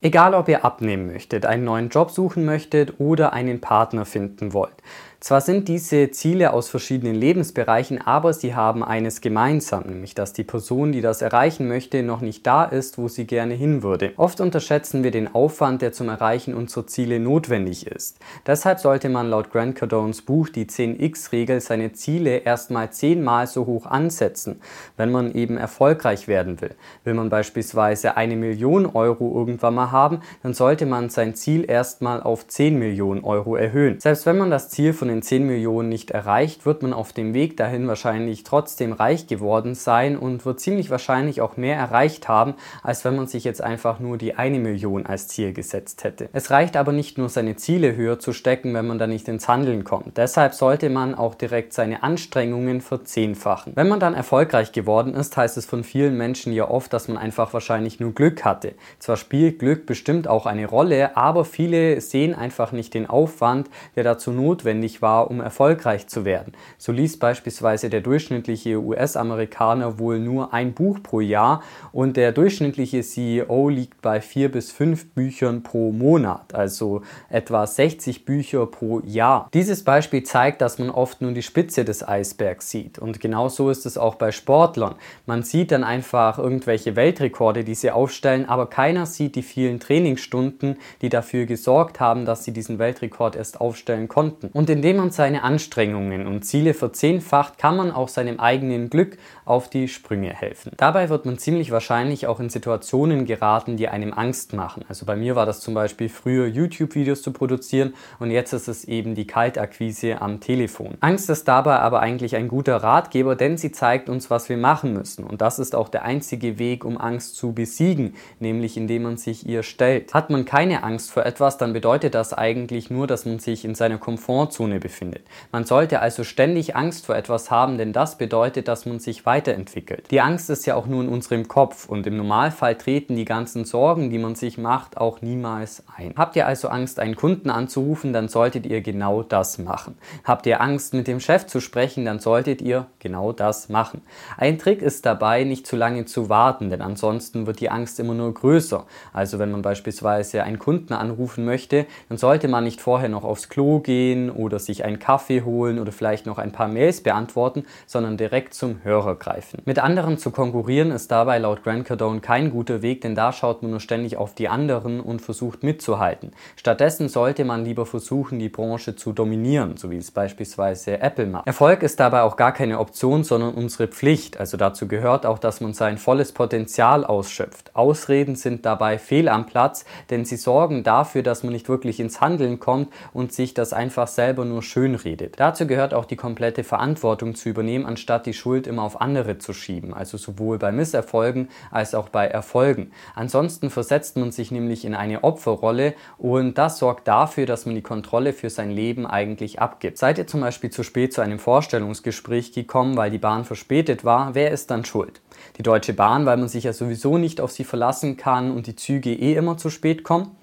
Egal ob ihr abnehmen möchtet, einen neuen Job suchen möchtet oder einen Partner finden wollt. Zwar sind diese Ziele aus verschiedenen Lebensbereichen, aber sie haben eines gemeinsam, nämlich dass die Person, die das erreichen möchte, noch nicht da ist, wo sie gerne hin würde. Oft unterschätzen wir den Aufwand, der zum Erreichen unserer Ziele notwendig ist. Deshalb sollte man laut Grant Cardones Buch die 10x-Regel seine Ziele erstmal zehnmal so hoch ansetzen, wenn man eben erfolgreich werden will. Will man beispielsweise eine Million Euro irgendwann mal haben, dann sollte man sein Ziel erstmal auf 10 Millionen Euro erhöhen. Selbst wenn man das Ziel von von den 10 Millionen nicht erreicht, wird man auf dem Weg dahin wahrscheinlich trotzdem reich geworden sein und wird ziemlich wahrscheinlich auch mehr erreicht haben, als wenn man sich jetzt einfach nur die eine Million als Ziel gesetzt hätte. Es reicht aber nicht nur seine Ziele höher zu stecken, wenn man da nicht ins Handeln kommt. Deshalb sollte man auch direkt seine Anstrengungen verzehnfachen. Wenn man dann erfolgreich geworden ist, heißt es von vielen Menschen ja oft, dass man einfach wahrscheinlich nur Glück hatte. Zwar spielt Glück bestimmt auch eine Rolle, aber viele sehen einfach nicht den Aufwand, der dazu notwendig war, um erfolgreich zu werden. So liest beispielsweise der durchschnittliche US-Amerikaner wohl nur ein Buch pro Jahr und der durchschnittliche CEO liegt bei vier bis fünf Büchern pro Monat, also etwa 60 Bücher pro Jahr. Dieses Beispiel zeigt, dass man oft nur die Spitze des Eisbergs sieht und genauso ist es auch bei Sportlern. Man sieht dann einfach irgendwelche Weltrekorde, die sie aufstellen, aber keiner sieht die vielen Trainingsstunden, die dafür gesorgt haben, dass sie diesen Weltrekord erst aufstellen konnten. Und in indem man seine Anstrengungen und Ziele verzehnfacht, kann man auch seinem eigenen Glück auf die Sprünge helfen. Dabei wird man ziemlich wahrscheinlich auch in Situationen geraten, die einem Angst machen. Also bei mir war das zum Beispiel früher YouTube-Videos zu produzieren und jetzt ist es eben die Kaltakquise am Telefon. Angst ist dabei aber eigentlich ein guter Ratgeber, denn sie zeigt uns, was wir machen müssen. Und das ist auch der einzige Weg, um Angst zu besiegen, nämlich indem man sich ihr stellt. Hat man keine Angst vor etwas, dann bedeutet das eigentlich nur, dass man sich in seiner Komfortzone befindet. Man sollte also ständig Angst vor etwas haben, denn das bedeutet, dass man sich weiterentwickelt. Die Angst ist ja auch nur in unserem Kopf und im Normalfall treten die ganzen Sorgen, die man sich macht, auch niemals ein. Habt ihr also Angst, einen Kunden anzurufen, dann solltet ihr genau das machen. Habt ihr Angst, mit dem Chef zu sprechen, dann solltet ihr genau das machen. Ein Trick ist dabei, nicht zu lange zu warten, denn ansonsten wird die Angst immer nur größer. Also wenn man beispielsweise einen Kunden anrufen möchte, dann sollte man nicht vorher noch aufs Klo gehen oder sich einen Kaffee holen oder vielleicht noch ein paar Mails beantworten, sondern direkt zum Hörer greifen. Mit anderen zu konkurrieren ist dabei laut Grant Cardone kein guter Weg, denn da schaut man nur ständig auf die anderen und versucht mitzuhalten. Stattdessen sollte man lieber versuchen, die Branche zu dominieren, so wie es beispielsweise Apple macht. Erfolg ist dabei auch gar keine Option, sondern unsere Pflicht. Also dazu gehört auch, dass man sein volles Potenzial ausschöpft. Ausreden sind dabei fehl am Platz, denn sie sorgen dafür, dass man nicht wirklich ins Handeln kommt und sich das einfach selber nur schön redet. Dazu gehört auch die komplette Verantwortung zu übernehmen, anstatt die Schuld immer auf andere zu schieben, also sowohl bei Misserfolgen als auch bei Erfolgen. Ansonsten versetzt man sich nämlich in eine Opferrolle und das sorgt dafür, dass man die Kontrolle für sein Leben eigentlich abgibt. Seid ihr zum Beispiel zu spät zu einem Vorstellungsgespräch gekommen, weil die Bahn verspätet war, wer ist dann schuld? Die Deutsche Bahn, weil man sich ja sowieso nicht auf sie verlassen kann und die Züge eh immer zu spät kommen?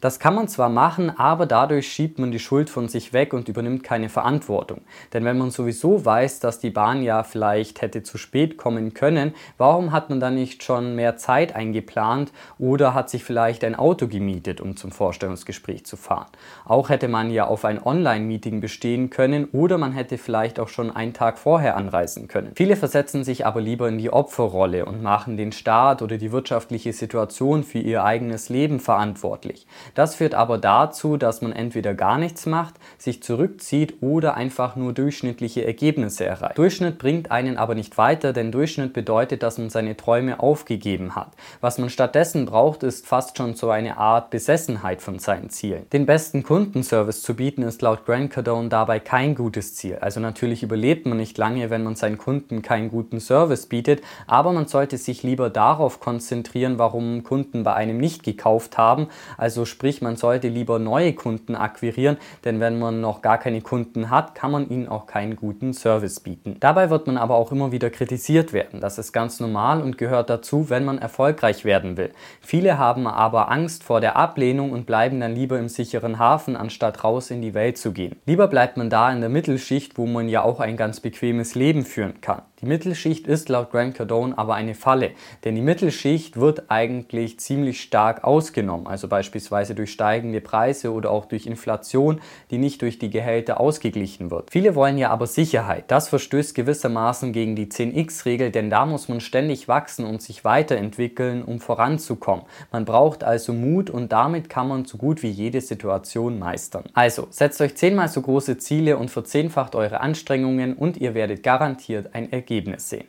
Das kann man zwar machen, aber dadurch schiebt man die Schuld von sich weg und übernimmt keine Verantwortung. Denn wenn man sowieso weiß, dass die Bahn ja vielleicht hätte zu spät kommen können, warum hat man dann nicht schon mehr Zeit eingeplant oder hat sich vielleicht ein Auto gemietet, um zum Vorstellungsgespräch zu fahren? Auch hätte man ja auf ein Online-Meeting bestehen können oder man hätte vielleicht auch schon einen Tag vorher anreisen können. Viele versetzen sich aber lieber in die Opferrolle und machen den Staat oder die wirtschaftliche Situation für ihr eigenes Leben verantwortlich. Das führt aber dazu, dass man entweder gar nichts macht, sich zurückzieht oder einfach nur durchschnittliche Ergebnisse erreicht. Durchschnitt bringt einen aber nicht weiter, denn Durchschnitt bedeutet, dass man seine Träume aufgegeben hat. Was man stattdessen braucht, ist fast schon so eine Art Besessenheit von seinen Zielen. Den besten Kundenservice zu bieten ist laut Grant Cardone dabei kein gutes Ziel. Also natürlich überlebt man nicht lange, wenn man seinen Kunden keinen guten Service bietet, aber man sollte sich lieber darauf konzentrieren, warum Kunden bei einem nicht gekauft haben, also Sprich, man sollte lieber neue Kunden akquirieren, denn wenn man noch gar keine Kunden hat, kann man ihnen auch keinen guten Service bieten. Dabei wird man aber auch immer wieder kritisiert werden. Das ist ganz normal und gehört dazu, wenn man erfolgreich werden will. Viele haben aber Angst vor der Ablehnung und bleiben dann lieber im sicheren Hafen, anstatt raus in die Welt zu gehen. Lieber bleibt man da in der Mittelschicht, wo man ja auch ein ganz bequemes Leben führen kann. Die Mittelschicht ist laut Grant Cardone aber eine Falle, denn die Mittelschicht wird eigentlich ziemlich stark ausgenommen, also beispielsweise durch steigende Preise oder auch durch Inflation, die nicht durch die Gehälter ausgeglichen wird. Viele wollen ja aber Sicherheit. Das verstößt gewissermaßen gegen die 10x-Regel, denn da muss man ständig wachsen und sich weiterentwickeln, um voranzukommen. Man braucht also Mut und damit kann man so gut wie jede Situation meistern. Also setzt euch zehnmal so große Ziele und verzehnfacht eure Anstrengungen und ihr werdet garantiert ein Ergebnis Ergebnisse